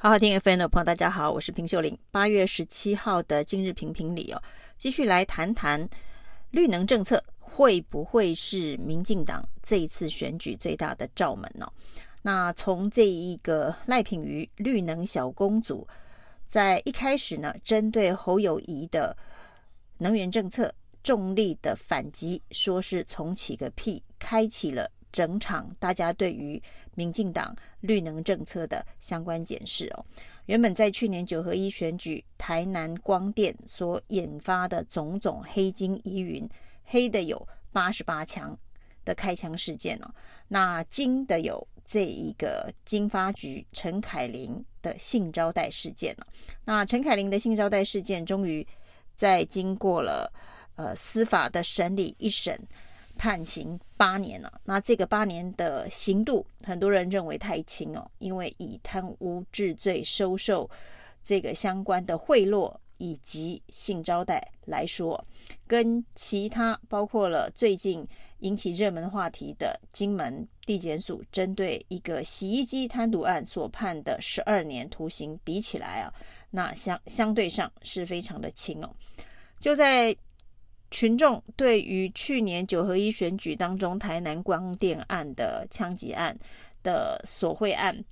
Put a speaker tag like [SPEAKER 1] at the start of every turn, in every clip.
[SPEAKER 1] 好好听 FM 的朋友，大家好，我是平秀玲。八月十七号的今日评评里哦，继续来谈谈绿能政策会不会是民进党这一次选举最大的罩门呢？那从这一个赖品妤绿能小公主，在一开始呢，针对侯友谊的能源政策重力的反击，说是重启个屁，开启了。整场大家对于民进党绿能政策的相关检视哦，原本在去年九合一选举，台南光电所引发的种种黑金疑云，黑的有八十八枪的开枪事件哦，那金的有这一个经发局陈凯琳的性招待事件了，那陈凯琳的性招待事件，终于在经过了呃司法的审理一审。判刑八年了，那这个八年的刑度，很多人认为太轻哦，因为以贪污治罪、收受这个相关的贿赂以及性招待来说，跟其他包括了最近引起热门话题的金门地检署针对一个洗衣机贪渎案所判的十二年徒刑比起来啊，那相相对上是非常的轻哦，就在。群众对于去年九合一选举当中台南光电案的枪击案的索贿案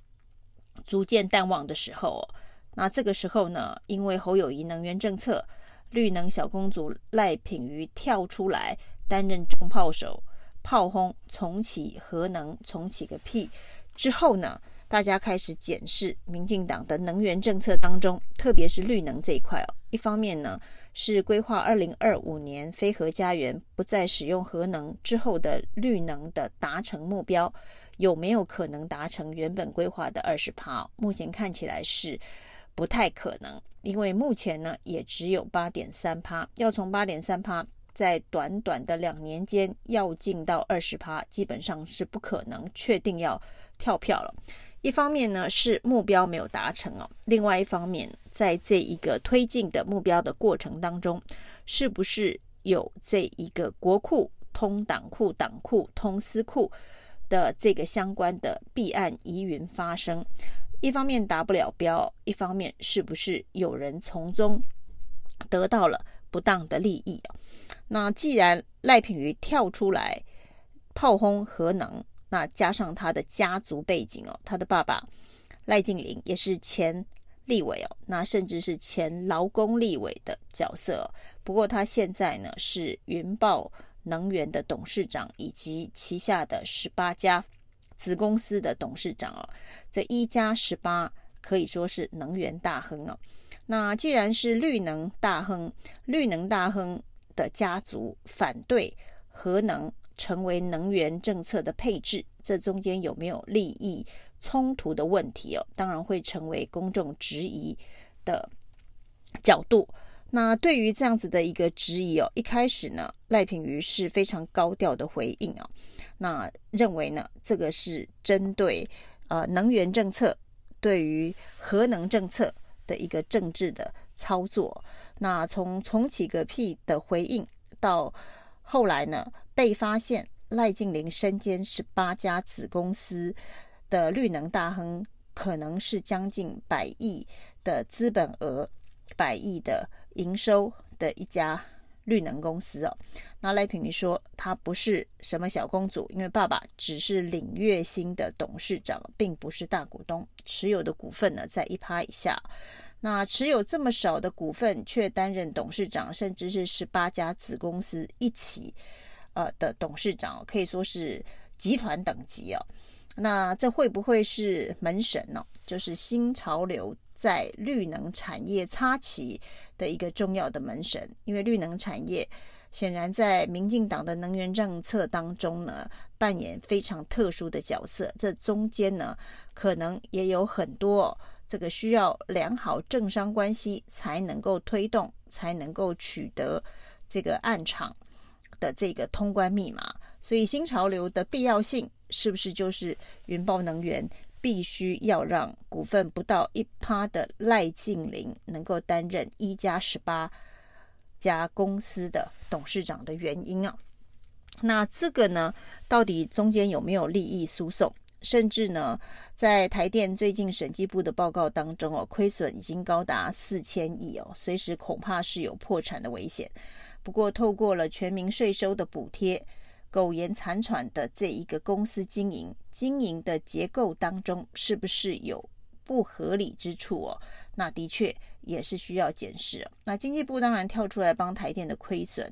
[SPEAKER 1] 逐渐淡忘的时候，那这个时候呢，因为侯友宜能源政策，绿能小公主赖品妤跳出来担任重炮手，炮轰重启核能，重启个屁。之后呢，大家开始检视民进党的能源政策当中，特别是绿能这一块哦。一方面呢，是规划二零二五年非核家园不再使用核能之后的绿能的达成目标，有没有可能达成原本规划的二十趴？目前看起来是不太可能，因为目前呢也只有八点三趴，要从八点三趴在短短的两年间要进到二十趴，基本上是不可能确定要跳票了。一方面呢是目标没有达成哦，另外一方面，在这一个推进的目标的过程当中，是不是有这一个国库通党库、党库通私库的这个相关的弊案疑云发生？一方面达不了标，一方面是不是有人从中得到了不当的利益？那既然赖品妤跳出来炮轰核能。那加上他的家族背景哦，他的爸爸赖劲麟也是前立委哦，那甚至是前劳工立委的角色哦。不过他现在呢是云豹能源的董事长，以及旗下的十八家子公司的董事长哦。这一加十八可以说是能源大亨哦。那既然是绿能大亨，绿能大亨的家族反对核能。成为能源政策的配置，这中间有没有利益冲突的问题哦？当然会成为公众质疑的角度。那对于这样子的一个质疑哦，一开始呢，赖品瑜是非常高调的回应哦，那认为呢，这个是针对呃能源政策对于核能政策的一个政治的操作。那从重启个屁的回应到后来呢，被发现赖静玲身兼十八家子公司的绿能大亨，可能是将近百亿的资本额、百亿的营收的一家绿能公司哦。那赖品妤说，他不是什么小公主，因为爸爸只是领月薪的董事长，并不是大股东，持有的股份呢在一趴以下。那持有这么少的股份，却担任董事长，甚至是十八家子公司一起。呃的董事长可以说是集团等级哦，那这会不会是门神呢？就是新潮流在绿能产业插旗的一个重要的门神，因为绿能产业显然在民进党的能源政策当中呢，扮演非常特殊的角色。这中间呢，可能也有很多这个需要良好政商关系才能够推动，才能够取得这个案场。的这个通关密码，所以新潮流的必要性是不是就是云豹能源必须要让股份不到一趴的赖静玲能够担任一加十八家公司的董事长的原因啊？那这个呢，到底中间有没有利益输送？甚至呢，在台电最近审计部的报告当中哦，亏损已经高达四千亿哦，随时恐怕是有破产的危险。不过，透过了全民税收的补贴，苟延残喘的这一个公司经营，经营的结构当中是不是有不合理之处哦？那的确也是需要检视。那经济部当然跳出来帮台电的亏损，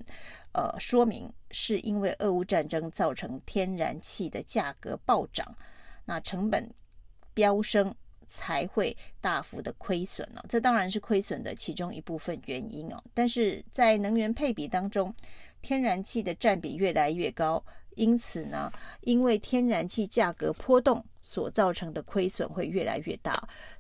[SPEAKER 1] 呃，说明是因为俄乌战争造成天然气的价格暴涨。那成本飙升才会大幅的亏损了，这当然是亏损的其中一部分原因哦。但是在能源配比当中，天然气的占比越来越高，因此呢，因为天然气价格波动所造成的亏损会越来越大。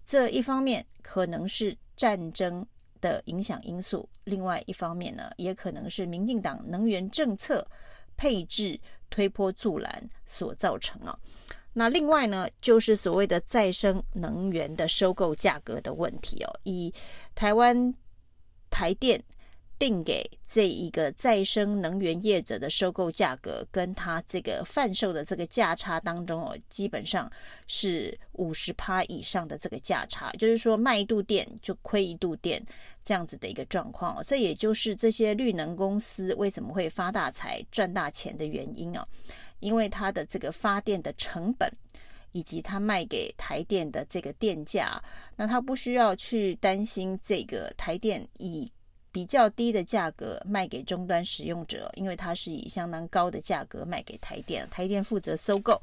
[SPEAKER 1] 这一方面可能是战争的影响因素，另外一方面呢，也可能是民进党能源政策配置推波助澜所造成啊。那另外呢，就是所谓的再生能源的收购价格的问题哦。以台湾台电定给这一个再生能源业者的收购价格，跟他这个贩售的这个价差当中哦，基本上是五十趴以上的这个价差，就是说卖一度电就亏一度电这样子的一个状况哦。这也就是这些绿能公司为什么会发大财、赚大钱的原因啊。因为它的这个发电的成本，以及它卖给台电的这个电价，那它不需要去担心这个台电以比较低的价格卖给终端使用者，因为它是以相当高的价格卖给台电，台电负责收购。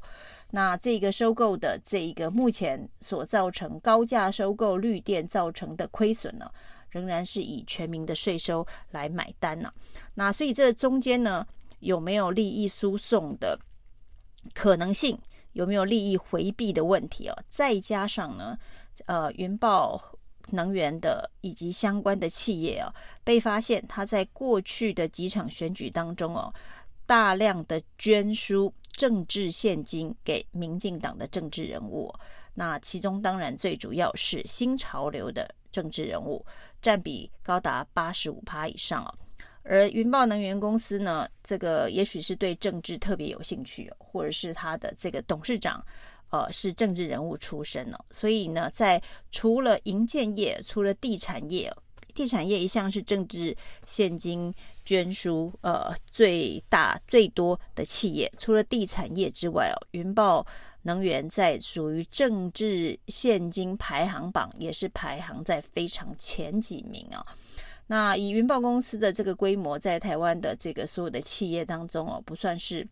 [SPEAKER 1] 那这个收购的这一个目前所造成高价收购绿电造成的亏损呢，仍然是以全民的税收来买单呢。那所以这中间呢，有没有利益输送的可能性？有没有利益回避的问题哦？再加上呢，呃，云豹能源的以及相关的企业哦，被发现他在过去的几场选举当中哦，大量的捐输政治现金给民进党的政治人物。那其中当然最主要是新潮流的政治人物，占比高达八十五趴以上哦。而云豹能源公司呢，这个也许是对政治特别有兴趣，或者是他的这个董事长，呃，是政治人物出身哦。所以呢，在除了营建业、除了地产业，地产业一向是政治现金捐输呃最大最多的企业。除了地产业之外哦，云豹能源在属于政治现金排行榜也是排行在非常前几名啊。那以云豹公司的这个规模，在台湾的这个所有的企业当中哦，不算是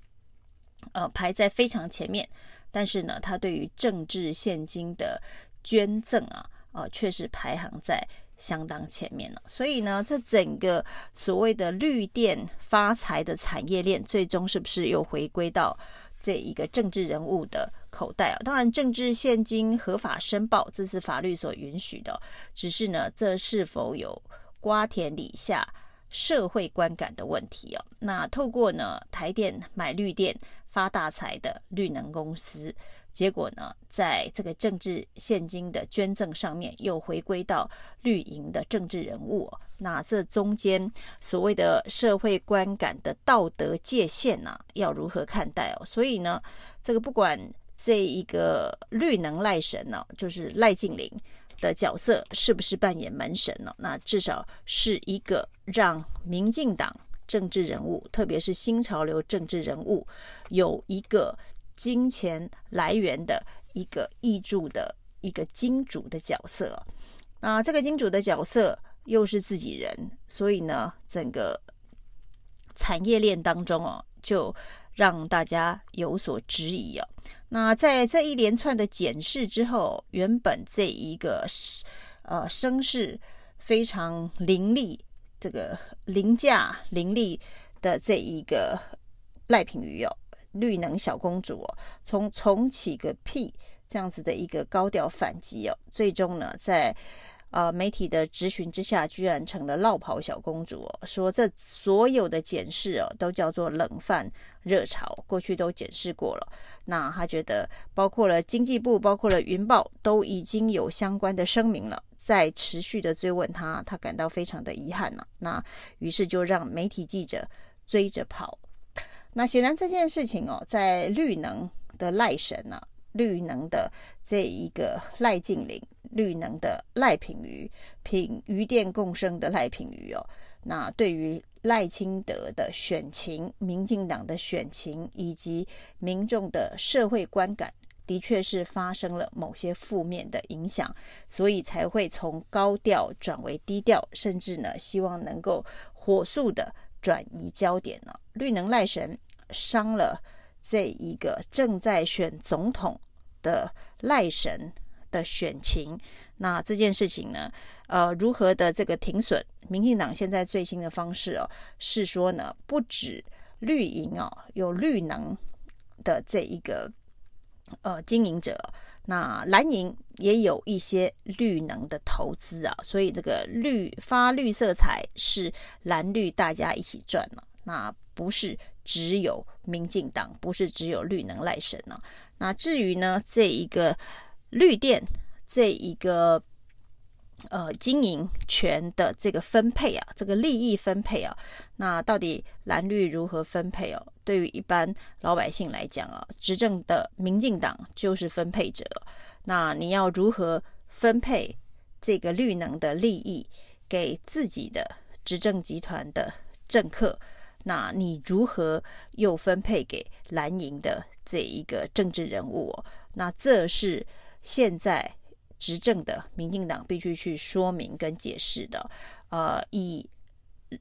[SPEAKER 1] 呃排在非常前面，但是呢，它对于政治现金的捐赠啊，呃，却是排行在相当前面了。所以呢，这整个所谓的绿电发财的产业链，最终是不是又回归到这一个政治人物的口袋啊？当然，政治现金合法申报，这是法律所允许的，只是呢，这是否有？瓜田李下社会观感的问题哦，那透过呢台电买绿电发大财的绿能公司，结果呢在这个政治现金的捐赠上面又回归到绿营的政治人物，那这中间所谓的社会观感的道德界限呢，要如何看待哦？所以呢，这个不管这一个绿能赖神呢，就是赖净玲。的角色是不是扮演门神呢？那至少是一个让民进党政治人物，特别是新潮流政治人物，有一个金钱来源的一个挹注的一个金主的角色。那这个金主的角色又是自己人，所以呢，整个产业链当中哦，就。让大家有所质疑哦。那在这一连串的检视之后，原本这一个呃声势非常凌厉、这个凌驾凌厉的这一个赖品妤哦，绿能小公主哦，从重启个屁这样子的一个高调反击哦，最终呢在。呃，媒体的质询之下，居然成了落跑小公主哦。说这所有的检视哦，都叫做冷饭热炒，过去都检视过了。那他觉得，包括了经济部，包括了云豹，都已经有相关的声明了，在持续的追问他，他感到非常的遗憾了。那于是就让媒体记者追着跑。那显然这件事情哦，在绿能的赖神呢、绿能的这一个赖劲伶，绿能的赖品妤，品鱼电共生的赖品妤哦，那对于赖清德的选情、民进党的选情以及民众的社会观感，的确是发生了某些负面的影响，所以才会从高调转为低调，甚至呢，希望能够火速的转移焦点呢。绿能赖神伤了。这一个正在选总统的赖神的选情，那这件事情呢，呃，如何的这个停损？民进党现在最新的方式哦，是说呢，不止绿营哦，有绿能的这一个呃经营者，那蓝营也有一些绿能的投资啊，所以这个绿发绿色财是蓝绿大家一起赚了，那不是。只有民进党，不是只有绿能赖神呢、那至于呢，这一个绿电这一个呃经营权的这个分配啊，这个利益分配啊，那到底蓝绿如何分配哦、啊？对于一般老百姓来讲啊，执政的民进党就是分配者。那你要如何分配这个绿能的利益给自己的执政集团的政客？那你如何又分配给蓝营的这一个政治人物？那这是现在执政的民进党必须去说明跟解释的。呃，以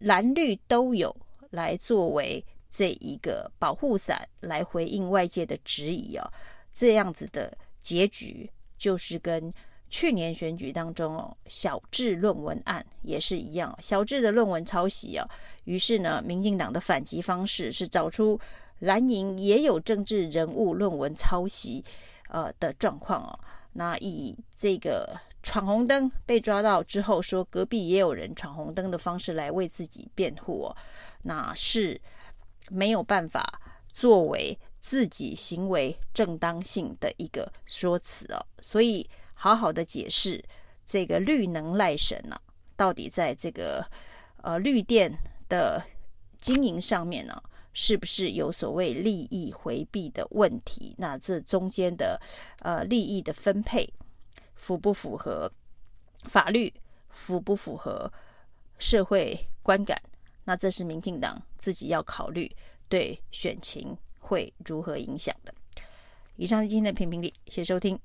[SPEAKER 1] 蓝绿都有来作为这一个保护伞来回应外界的质疑哦，这样子的结局就是跟。去年选举当中哦，小智论文案也是一样，小智的论文抄袭哦，于是呢，民进党的反击方式是找出蓝营也有政治人物论文抄袭呃的状况哦。那以这个闯红灯被抓到之后，说隔壁也有人闯红灯的方式来为自己辩护哦，那是没有办法作为自己行为正当性的一个说辞哦，所以。好好的解释这个绿能赖神呢、啊，到底在这个呃绿电的经营上面呢，是不是有所谓利益回避的问题？那这中间的呃利益的分配符不符合法律？符不符合社会观感？那这是民进党自己要考虑对选情会如何影响的。以上今天的评评理，谢谢收听。